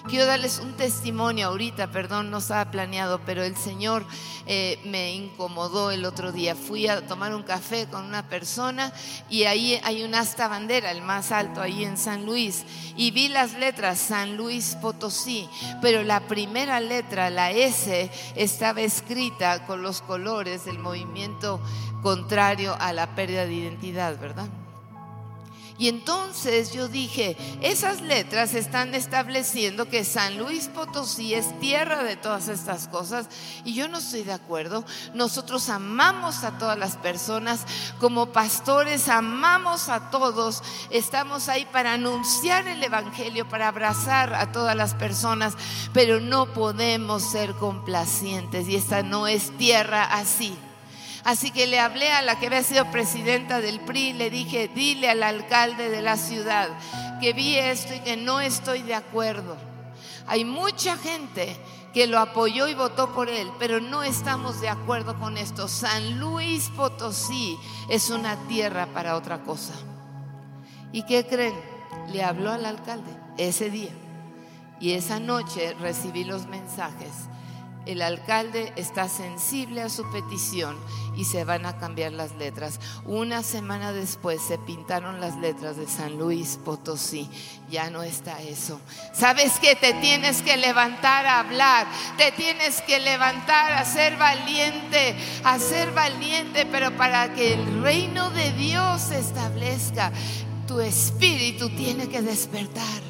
Quiero darles un testimonio ahorita, perdón, no estaba planeado, pero el Señor eh, me incomodó el otro día. Fui a tomar un café con una persona y ahí hay un asta bandera, el más alto ahí en San Luis, y vi las letras San Luis Potosí, pero la primera letra, la S, estaba escrita con los colores del movimiento contrario a la pérdida de identidad, ¿verdad? Y entonces yo dije, esas letras están estableciendo que San Luis Potosí es tierra de todas estas cosas. Y yo no estoy de acuerdo. Nosotros amamos a todas las personas, como pastores amamos a todos, estamos ahí para anunciar el Evangelio, para abrazar a todas las personas, pero no podemos ser complacientes. Y esta no es tierra así. Así que le hablé a la que había sido presidenta del PRI, le dije, dile al alcalde de la ciudad que vi esto y que no estoy de acuerdo. Hay mucha gente que lo apoyó y votó por él, pero no estamos de acuerdo con esto. San Luis Potosí es una tierra para otra cosa. ¿Y qué creen? Le habló al alcalde ese día. Y esa noche recibí los mensajes el alcalde está sensible a su petición y se van a cambiar las letras. Una semana después se pintaron las letras de San Luis Potosí. Ya no está eso. ¿Sabes que Te tienes que levantar a hablar, te tienes que levantar a ser valiente, a ser valiente, pero para que el reino de Dios se establezca, tu espíritu tiene que despertar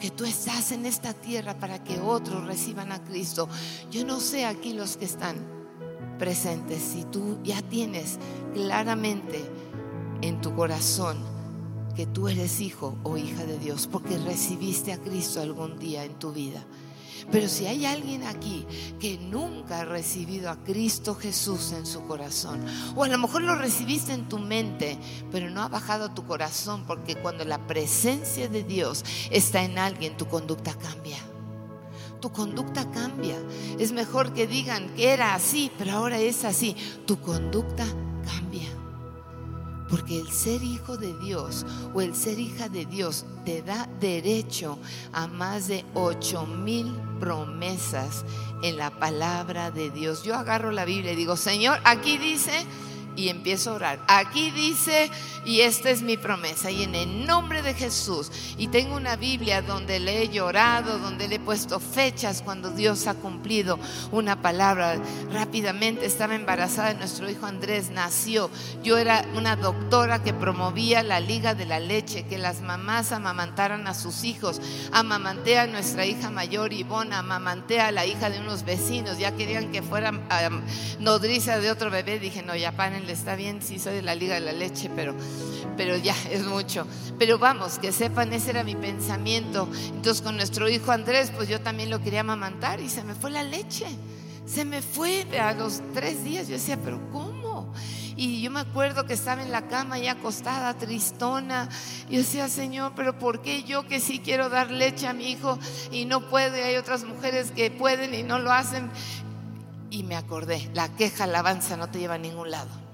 porque tú estás en esta tierra para que otros reciban a Cristo. Yo no sé aquí los que están presentes, si tú ya tienes claramente en tu corazón que tú eres hijo o hija de Dios, porque recibiste a Cristo algún día en tu vida. Pero si hay alguien aquí que nunca ha recibido a Cristo Jesús en su corazón, o a lo mejor lo recibiste en tu mente, pero no ha bajado a tu corazón, porque cuando la presencia de Dios está en alguien, tu conducta cambia. Tu conducta cambia. Es mejor que digan que era así, pero ahora es así. Tu conducta cambia. Porque el ser hijo de Dios o el ser hija de Dios te da derecho a más de ocho mil promesas en la palabra de Dios. Yo agarro la Biblia y digo, Señor, aquí dice y empiezo a orar. Aquí dice, y esta es mi promesa, y en el nombre de Jesús, y tengo una Biblia donde le he llorado, donde le he puesto fechas cuando Dios ha cumplido una palabra. Rápidamente estaba embarazada nuestro hijo Andrés, nació. Yo era una doctora que promovía la Liga de la Leche, que las mamás amamantaran a sus hijos. Amamanté a nuestra hija mayor, Ivona, amamanté a la hija de unos vecinos, ya querían que fueran nodriza de otro bebé. Dije, no, ya está bien, sí soy de la Liga de la Leche, pero, pero ya es mucho. Pero vamos, que sepan, ese era mi pensamiento. Entonces con nuestro hijo Andrés, pues yo también lo quería amamantar y se me fue la leche. Se me fue a los tres días. Yo decía, pero ¿cómo? Y yo me acuerdo que estaba en la cama ya acostada, tristona. Yo decía, Señor, pero ¿por qué yo que sí quiero dar leche a mi hijo y no puedo? Y hay otras mujeres que pueden y no lo hacen. Y me acordé, la queja, alabanza no te lleva a ningún lado.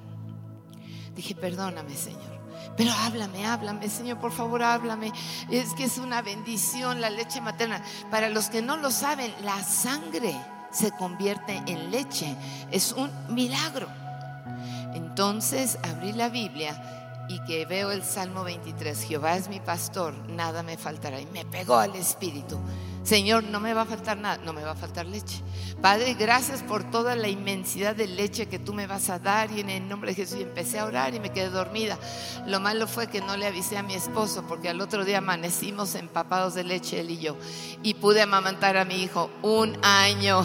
Dije, perdóname, Señor. Pero háblame, háblame, Señor, por favor, háblame. Es que es una bendición la leche materna. Para los que no lo saben, la sangre se convierte en leche. Es un milagro. Entonces abrí la Biblia y que veo el Salmo 23. Jehová es mi pastor, nada me faltará. Y me pegó al Espíritu. Señor, no me va a faltar nada, no me va a faltar leche. Padre, gracias por toda la inmensidad de leche que tú me vas a dar y en el nombre de Jesús empecé a orar y me quedé dormida. Lo malo fue que no le avisé a mi esposo porque al otro día amanecimos empapados de leche él y yo y pude amamantar a mi hijo un año.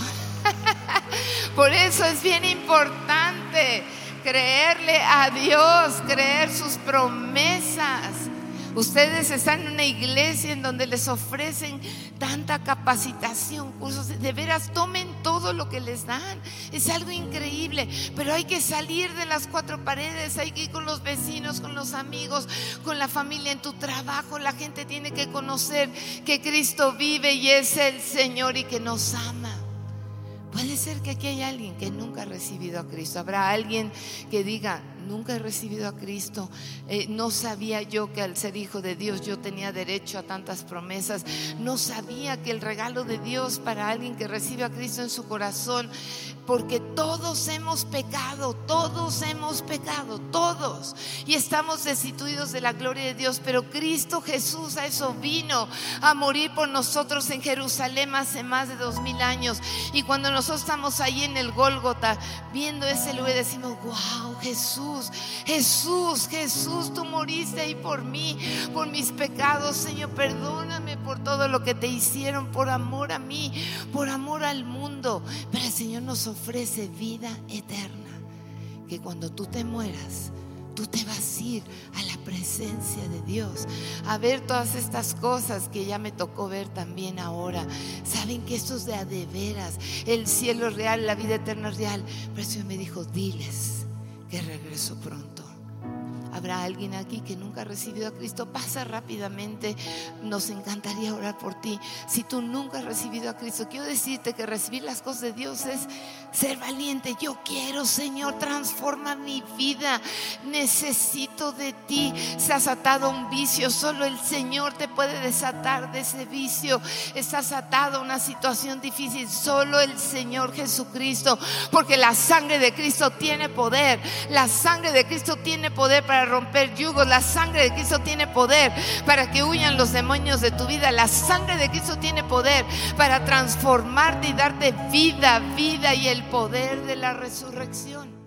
por eso es bien importante creerle a Dios, creer sus promesas. Ustedes están en una iglesia en donde les ofrecen tanta capacitación, cursos. De veras, tomen todo lo que les dan. Es algo increíble. Pero hay que salir de las cuatro paredes. Hay que ir con los vecinos, con los amigos, con la familia, en tu trabajo. La gente tiene que conocer que Cristo vive y es el Señor y que nos ama. Puede ser que aquí hay alguien que nunca ha recibido a Cristo. Habrá alguien que diga, nunca he recibido a Cristo. Eh, no sabía yo que al ser hijo de Dios yo tenía derecho a tantas promesas. No sabía que el regalo de Dios para alguien que recibe a Cristo en su corazón, porque todos hemos pecado, todos hemos pecado, todos. Y estamos destituidos de la gloria de Dios, pero Cristo Jesús a eso vino, a morir por nosotros en Jerusalén hace más de dos mil años. Y cuando nosotros estamos ahí en el Gólgota, viendo ese lugar, decimos, wow, Jesús, Jesús, Jesús, tú moriste ahí por mí, por mis pecados, Señor, perdóname por todo lo que te hicieron, por amor a mí, por amor al mundo. Pero el Señor nos ofrece vida eterna, que cuando tú te mueras, tú te vas a ir a la presencia de Dios, a ver todas estas cosas que ya me tocó ver también ahora. Saben que esto es de a de veras, el cielo es real, la vida eterna es real. Pero el Señor me dijo, diles que regreso pronto. Habrá alguien aquí que nunca ha recibido a Cristo. Pasa rápidamente. Nos encantaría orar por ti. Si tú nunca has recibido a Cristo, quiero decirte que recibir las cosas de Dios es ser valiente. Yo quiero, Señor, transforma mi vida. Necesito de ti. Se has atado a un vicio. Solo el Señor te puede desatar de ese vicio. Estás atado a una situación difícil. Solo el Señor Jesucristo. Porque la sangre de Cristo tiene poder. La sangre de Cristo tiene poder para romper yugos. La sangre de Cristo tiene poder para que huyan los demonios de tu vida. La sangre de Cristo tiene poder para transformarte y darte vida, vida y el poder de la resurrección.